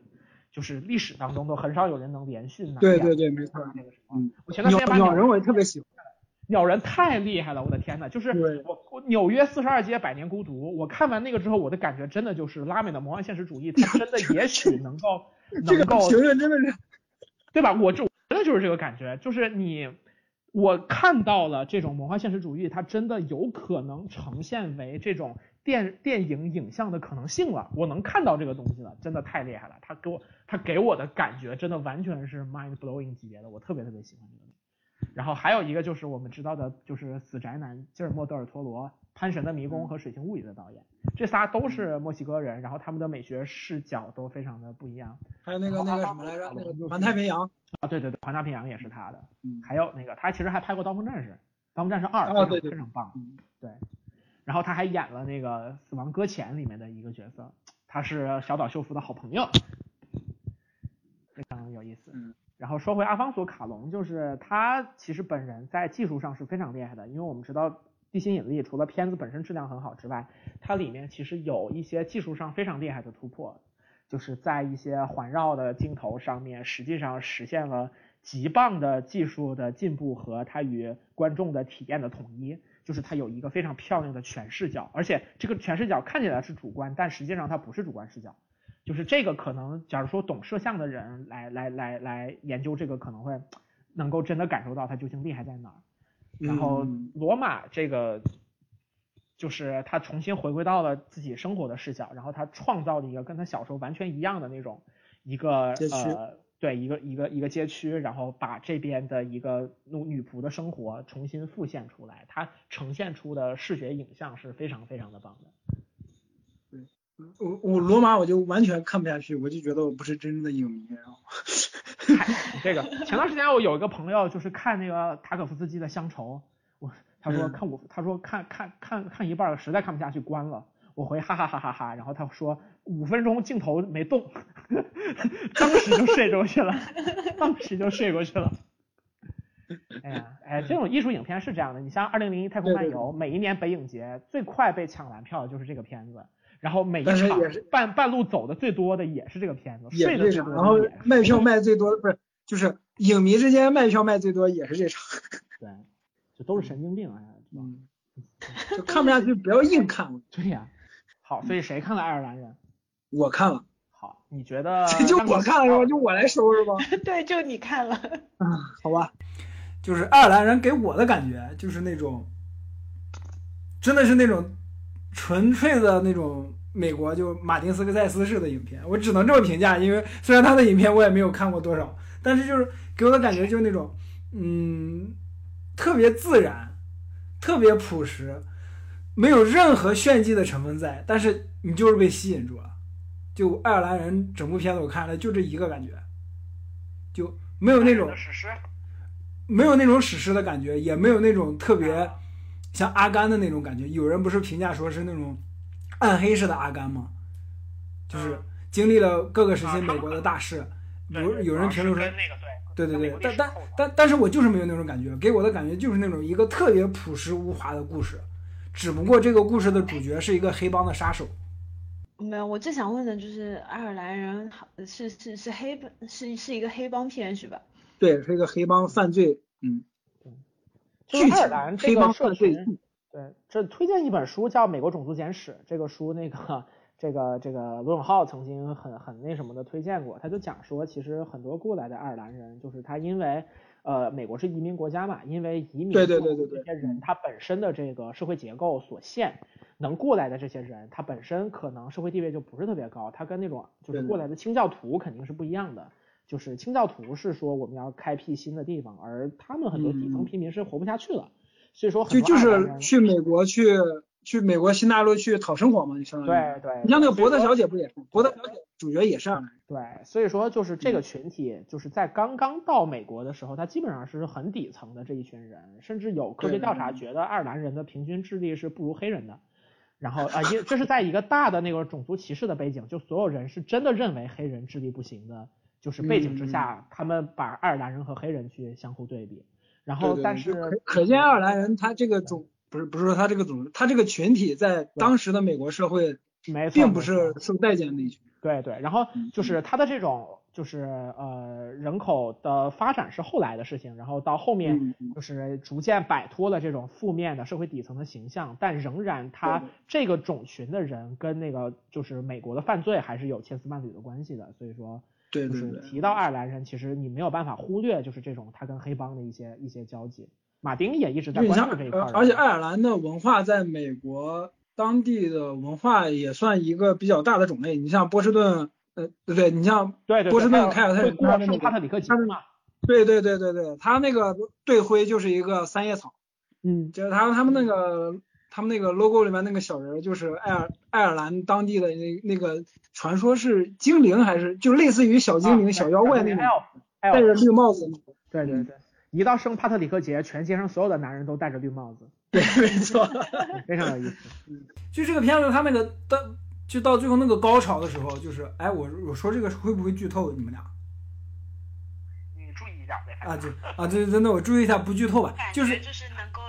就是历史当中都很少有人能连续拿。对对对，没错。那个嗯，我前段时间把鸟人我也特别喜欢。鸟人太厉害了，我的天呐，就是我我纽约四十二街百年孤独，我看完那个之后，我的感觉真的就是拉美的魔幻现实主义，它真的也许能够 能够评论真的是，对吧？我就真的就是这个感觉，就是你我看到了这种魔幻现实主义，它真的有可能呈现为这种电电影影像的可能性了，我能看到这个东西了，真的太厉害了，他给我他给我的感觉真的完全是 mind blowing 级别的，我特别特别喜欢这个。然后还有一个就是我们知道的，就是死宅男吉尔莫·德尔·托罗，《潘神的迷宫》和《水形物语》的导演，这仨都是墨西哥人，然后他们的美学视角都非常的不一样。还有那个那个什么来着？那个环太平洋啊，对对对，环太平洋也是他的。嗯。还有那个他其实还拍过《刀锋战士》，《刀锋战士二》非常非常棒。对。然后他还演了那个《死亡搁浅》里面的一个角色，他是小岛秀夫的好朋友，非常有意思。嗯。然后说回阿方索卡隆，就是他其实本人在技术上是非常厉害的，因为我们知道《地心引力》除了片子本身质量很好之外，它里面其实有一些技术上非常厉害的突破，就是在一些环绕的镜头上面，实际上实现了极棒的技术的进步和它与观众的体验的统一，就是它有一个非常漂亮的全视角，而且这个全视角看起来是主观，但实际上它不是主观视角。就是这个可能，假如说懂摄像的人来来来来研究这个，可能会能够真的感受到它究竟厉害在哪儿。然后罗马这个，就是他重新回归到了自己生活的视角，然后他创造了一个跟他小时候完全一样的那种一个呃，对一个一个一个街区，然后把这边的一个女女仆的生活重新复现出来，它呈现出的视觉影像是非常非常的棒的。我我罗马我就完全看不下去，我就觉得我不是真正的影迷。然后，这个前段时间我有一个朋友就是看那个塔可夫斯基的《乡愁》，我他说看我他说看看看看一半实在看不下去关了，我回哈哈哈哈哈，然后他说五分钟镜头没动，当时就睡过去了，当时就睡过去了。哎呀哎，这种艺术影片是这样的，你像《二零零一太空漫游》，每一年北影节最快被抢完票的就是这个片子。然后每一场半半路走的最多的也是这个片子，睡的最多。然后卖票卖最多的不是，就是影迷之间卖票卖最多也是这场。对，这都是神经病啊！嗯，就看不下去，不要硬看。对呀。好，所以谁看了《爱尔兰人》？我看了。好，你觉得？就我看了是吧？就我来收拾吧？对，就你看了。嗯，好吧。就是《爱尔兰人》给我的感觉就是那种，真的是那种。纯粹的那种美国就马丁斯科塞斯式的影片，我只能这么评价，因为虽然他的影片我也没有看过多少，但是就是给我的感觉就是那种，嗯，特别自然，特别朴实，没有任何炫技的成分在，但是你就是被吸引住了。就爱尔兰人整部片子我看了就这一个感觉，就没有那种史诗，没有那种史诗的感觉，也没有那种特别。像阿甘的那种感觉，有人不是评价说是那种暗黑式的阿甘吗？就是经历了各个时期美国的大事，有有人评论说，对对对，但但但但是我就是没有那种感觉，给我的感觉就是那种一个特别朴实无华的故事，只不过这个故事的主角是一个黑帮的杀手。没有，我最想问的就是爱尔兰人是是是黑是是一个黑帮片是吧？对，是一个黑帮犯罪，嗯。就是爱尔兰这个社群，对，这推荐一本书叫《美国种族简史》。这个书，那个，这个，这个罗永浩曾经很很那什么的推荐过。他就讲说，其实很多过来的爱尔兰人，就是他因为呃，美国是移民国家嘛，因为移民对对对对这些人他本身的这个社会结构所限，能过来的这些人，他本身可能社会地位就不是特别高，他跟那种就是过来的清教徒肯定是不一样的。就是清教徒是说我们要开辟新的地方，而他们很多底层平民是活不下去了，所以说就就是去美国去去美国新大陆去讨生活嘛，就相当于对对。你像那个博德小姐不也是？博德小姐主角也是爱尔兰人。对，所以说就是这个群体就是在刚刚到美国的时候，他基本上是很底层的这一群人，甚至有科学调查觉得爱尔兰人的平均智力是不如黑人的。然后啊，因这是在一个大的那个种族歧视的背景，就所有人是真的认为黑人智力不行的。就是背景之下，他们把爱尔兰人和黑人去相互对比，然后但是可可见爱尔兰人他这个种不是不是说他这个种他这个群体在当时的美国社会，并不是受待见的一群。对对，然后就是他的这种就是呃人口的发展是后来的事情，然后到后面就是逐渐摆脱了这种负面的社会底层的形象，但仍然他这个种群的人跟那个就是美国的犯罪还是有千丝万缕的关系的，所以说。对，就是提到爱尔兰人，其实你没有办法忽略，就是这种他跟黑帮的一些一些交集。马丁也一直在关注这一块。而且爱尔兰的文化在美国当地的文化也算一个比较大的种类。你像波士顿，呃，对对，你像波士顿凯尔特人，他是帕特里克吉嘛？对对对对对，他那个队徽就是一个三叶草，嗯，就是他他们那个。他们那个 logo 里面那个小人就是爱尔爱尔兰当地的那那个传说是精灵还是就类似于小精灵小妖怪那种，戴着绿帽子。对对对，一到圣帕特里克节，全街上所有的男人都戴着绿帽子。对，没错，非常有意思。就这个片子，他那个到就到最后那个高潮的时候，就是哎，我我说这个会不会剧透？你们俩？你注意一下呗。啊，对啊，对对，那我注意一下，不剧透吧。就是就是能够，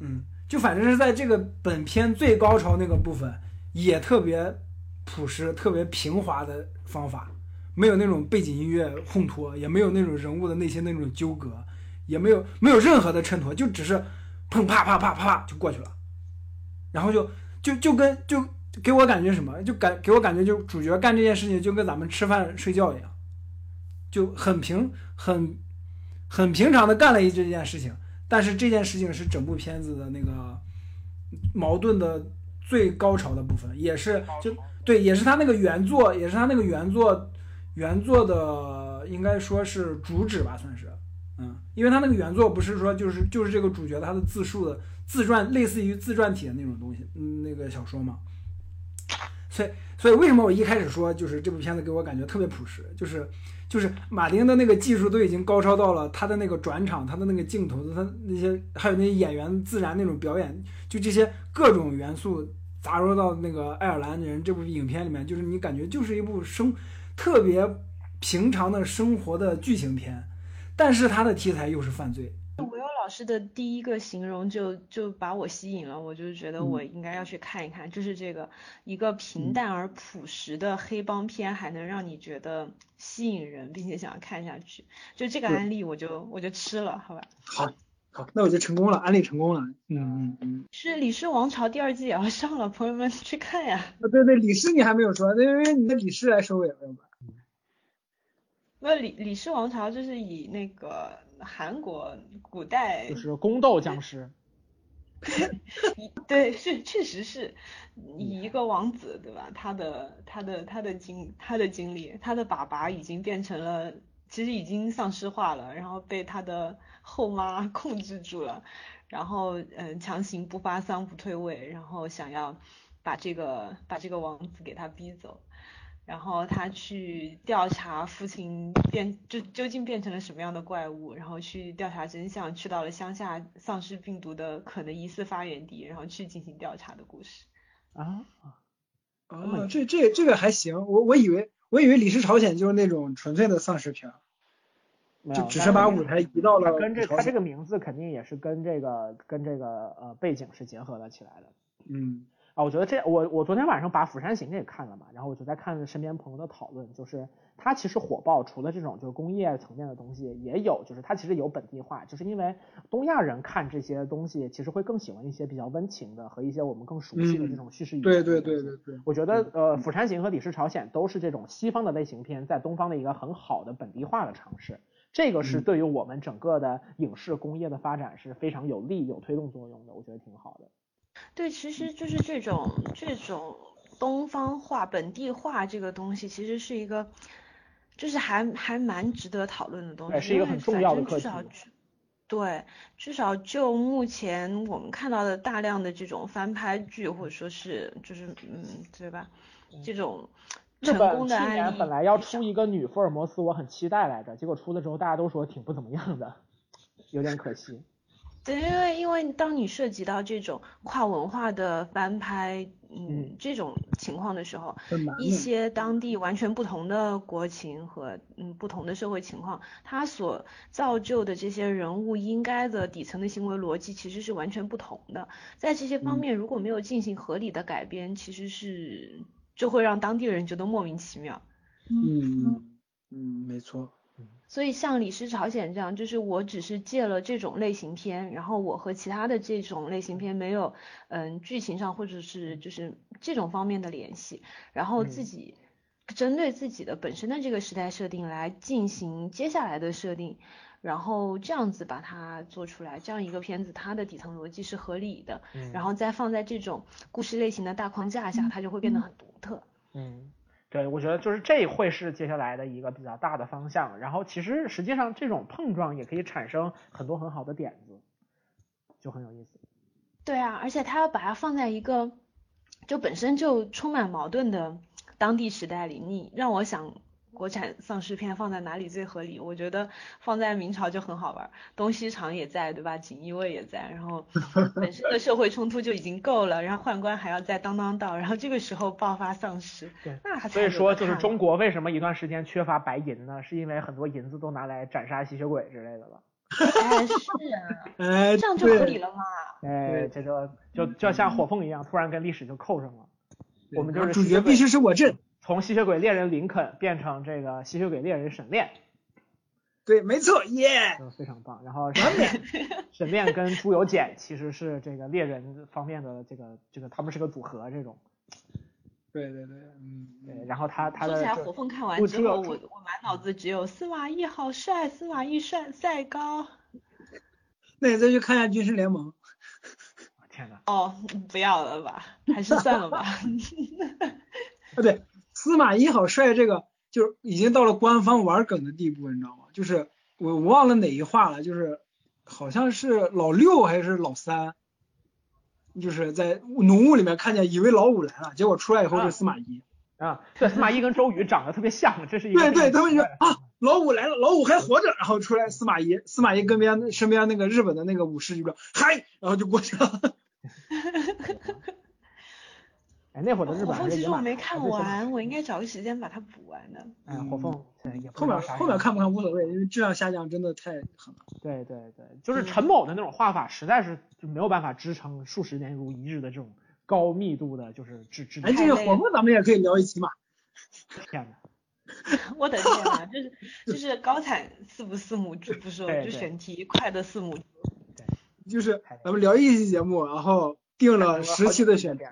嗯。就反正是在这个本片最高潮那个部分，也特别朴实、特别平滑的方法，没有那种背景音乐烘托，也没有那种人物的内心那种纠葛，也没有没有任何的衬托，就只是砰啪啪啪啪啪就过去了，然后就就就跟就给我感觉什么，就感给我感觉就主角干这件事情就跟咱们吃饭睡觉一样，就很平很很平常的干了一这件事情。但是这件事情是整部片子的那个矛盾的最高潮的部分，也是就对，也是他那个原作，也是他那个原作原作的应该说是主旨吧，算是，嗯，因为他那个原作不是说就是就是这个主角他的自述的自传，类似于自传体的那种东西，嗯，那个小说嘛，所以所以为什么我一开始说就是这部片子给我感觉特别朴实，就是。就是马丁的那个技术都已经高超到了，他的那个转场，他的那个镜头，他那些还有那些演员自然那种表演，就这些各种元素杂糅到那个爱尔兰人这部影片里面，就是你感觉就是一部生特别平常的生活的剧情片，但是它的题材又是犯罪。老师的第一个形容就就把我吸引了，我就觉得我应该要去看一看，就是这个一个平淡而朴实的黑帮片，还能让你觉得吸引人，并且想要看下去。就这个案例，我就我就吃了，好吧？好，好，那我就成功了，安利成功了。嗯嗯嗯。是《李氏王朝》第二季也要上了，朋友们去看呀。啊，对对，李氏你还没有说，那因为你的李氏来收尾了吧？那李李氏王朝就是以那个。韩国古代就是宫斗僵尸，对，是确实是以一个王子对吧？他的他的他的经他的经历，他的爸爸已经变成了，其实已经丧尸化了，然后被他的后妈 控制住了，然后嗯强行不发丧不退位，然后想要把这个把这个王子给他逼走。然后他去调查父亲变就究竟变成了什么样的怪物，然后去调查真相，去到了乡下丧尸病毒的可能疑似发源地，然后去进行调查的故事。啊啊，这这这个还行，我我以为我以为《李氏朝鲜》就是那种纯粹的丧尸片，就只是把舞台移到了。跟这他这个名字肯定也是跟这个跟这个呃背景是结合了起来的。嗯。啊，我觉得这我我昨天晚上把《釜山行》给看了嘛，然后我就在看身边朋友的讨论，就是它其实火爆，除了这种就是工业层面的东西，也有就是它其实有本地化，就是因为东亚人看这些东西，其实会更喜欢一些比较温情的和一些我们更熟悉的这种叙事语言。对对对对对。我觉得呃，《釜山行》和《李氏朝鲜》都是这种西方的类型片在东方的一个很好的本地化的尝试。这个是对于我们整个的影视工业的发展是非常有利、有推动作用的，我觉得挺好的。对，其实就是这种这种东方化、本地化这个东西，其实是一个，就是还还蛮值得讨论的东西，是一个很重要的课题。对，至少就目前我们看到的大量的这种翻拍剧，或者说是就是嗯，对吧？这种成功的案例。去年本来要出一个女福尔摩斯，我很期待来着，结果出的时候大家都说挺不怎么样的，有点可惜。对，因为因为当你涉及到这种跨文化的翻拍，嗯，这种情况的时候，一些当地完全不同的国情和嗯不同的社会情况，它所造就的这些人物应该的底层的行为逻辑其实是完全不同的。在这些方面如果没有进行合理的改编，其实是就会让当地人觉得莫名其妙。嗯嗯，没错。所以像《李氏朝鲜》这样，就是我只是借了这种类型片，然后我和其他的这种类型片没有，嗯，剧情上或者是就是这种方面的联系，然后自己针对自己的本身的这个时代设定来进行接下来的设定，然后这样子把它做出来，这样一个片子它的底层逻辑是合理的，然后再放在这种故事类型的大框架下，它就会变得很独特。嗯。对，我觉得就是这会是接下来的一个比较大的方向。然后其实实际上这种碰撞也可以产生很多很好的点子，就很有意思。对啊，而且他要把它放在一个就本身就充满矛盾的当地时代里，你让我想。国产丧尸片放在哪里最合理？我觉得放在明朝就很好玩，东西厂也在，对吧？锦衣卫也在，然后本身的社会冲突就已经够了，然后宦官还要再当当道，然后这个时候爆发丧尸，对，那所以说就是中国为什么一段时间缺乏白银呢？是因为很多银子都拿来斩杀吸血鬼之类的了。哎，是啊，哎这样就合理了嘛？哎，这就就就像火凤一样，突然跟历史就扣上了。我们就是主角必须是我朕。从吸血鬼猎人林肯变成这个吸血鬼猎人沈炼，对，没错，耶，非常棒。然后 沈炼，沈炼跟朱由检其实是这个猎人方面的这个这个，他们是个组合这种。对对对，嗯，对。然后他他的。说起来，火凤看完之后，我我满脑子只有司马懿好帅，司马懿帅赛高。那你再去看一下军事联盟。天呐。哦，不要了吧，还是算了吧。啊对。司马懿好帅，这个就是已经到了官方玩梗的地步，你知道吗？就是我我忘了哪一话了，就是好像是老六还是老三，就是在浓雾里面看见，以为老五来了，结果出来以后是司马懿啊。对，司马懿跟周瑜长得特别像，这是一个。对对，他们说啊，老五来了，老五还活着，然后出来司马懿，司马懿跟边身边那个日本的那个武士就说嗨，然后就过去了。哎，那会儿的日本还是其实我没看完，我应该找个时间把它补完的。哎，火凤，后面后面看不看无所谓，因为质量下降真的太狠了。对对对，就是陈某的那种画法，实在是就没有办法支撑数十年如一日的这种高密度的，就是质质。哎，这个火凤咱们也可以聊一期嘛。天呐。我的天呐，就是就是高产四不四母不说，就选题快的四母。对。就是咱们聊一期节目，然后定了十期的选题。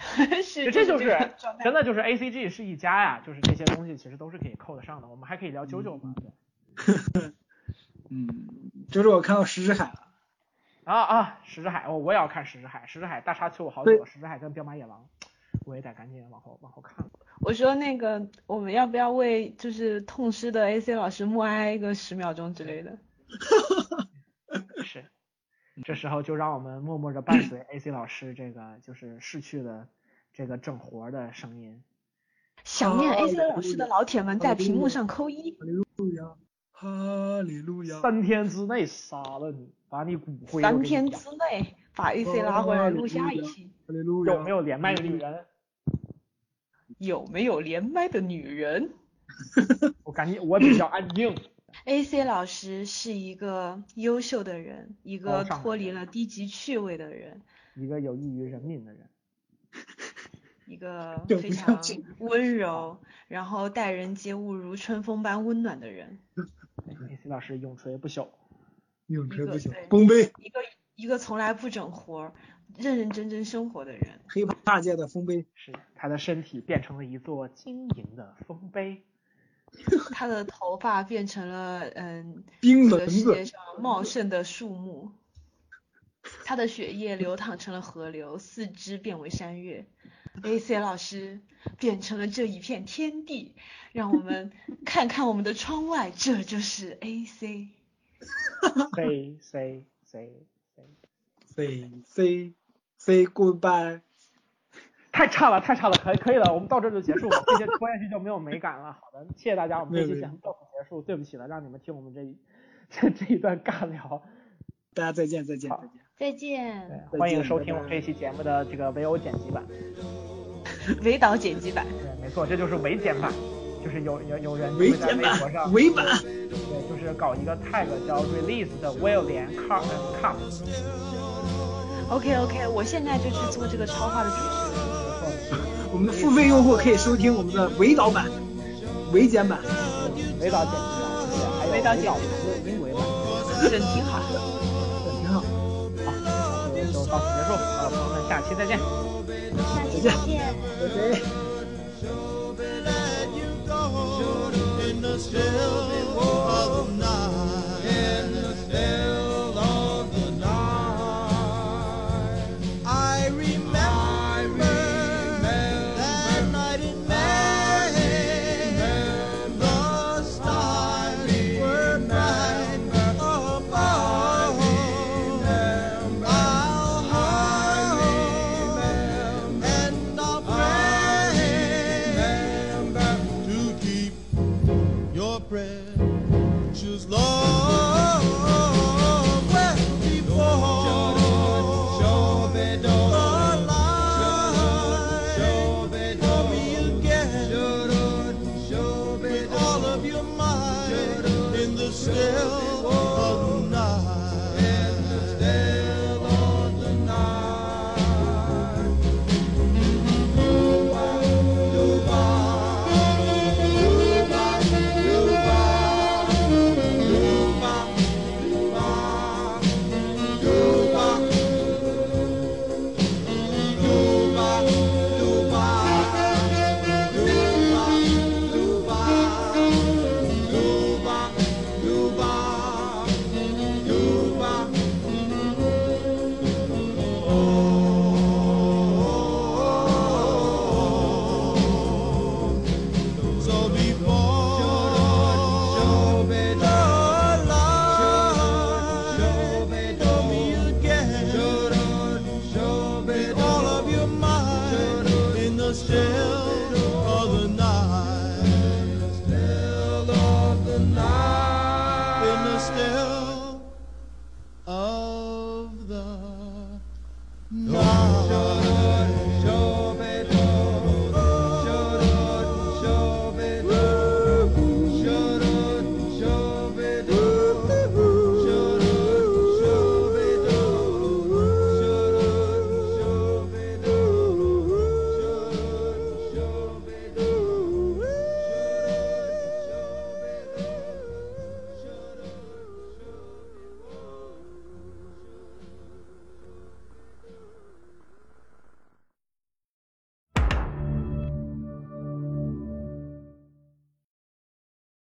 是，这就是真的就是 A C G 是一家呀，就是这些东西其实都是可以扣得上的。我们还可以聊九九嘛，对。嗯，就是我看到石之海了。啊啊，石之海，我我也要看石之海，石之海大沙丘我好久了，石之海跟彪马野狼，我也得赶紧往后往后看。我说那个，我们要不要为就是痛失的 A C 老师默哀个十秒钟之类的？是。这时候就让我们默默的伴随 AC 老师这个就是逝去的这个整活的声音。想念 AC 老师的老铁们在屏幕上扣一。哈利路亚，哈利路亚。三天之内杀了你，把你骨灰。三天之内把 AC 拉回来录下一期。有没有连麦的女人？有没有连麦的女人？我感觉，我比较安静。A C 老师是一个优秀的人，一个脱离了低级趣味的人，一个有益于人民的人，一个 非常温柔，然后待人接物如春风般温暖的人。A C 老师永垂不朽，永垂不朽，丰碑。一个一个从来不整活，认认真真生活的人。黑怕界的丰碑，是他的身体变成了一座晶莹的丰碑。他的头发变成了嗯，冰这个世界上茂盛的树木，他的血液流淌成了河流，四肢变为山岳。AC 老师变成了这一片天地，让我们看看我们的窗外，这就是 AC。say say say say，飞飞飞 goodbye。太差了太差了，可以可以了，我们到这就结束了，这些拖下去就没有美感了。好的，谢谢大家，我们这期节目到此结束，对不起了，让你们听我们这一这这一段尬聊。大家再见再见再见。再见，对，欢迎收听我们这一期节目的这个唯欧剪辑版。围导剪辑版。对，没错，这就是伪剪版，就是有有有人会在微博上，伪版对，就是搞一个 tag 叫 release 的 will 连 car 嗯 cup，OK OK，我现在就去做这个超话的主持人。我们付费用户可以收听我们的围导版、围简版、围导简版，还有围导角的英维版，真挺好。好，本期节就到此结束，啊，朋友们，下期再见。下期再见。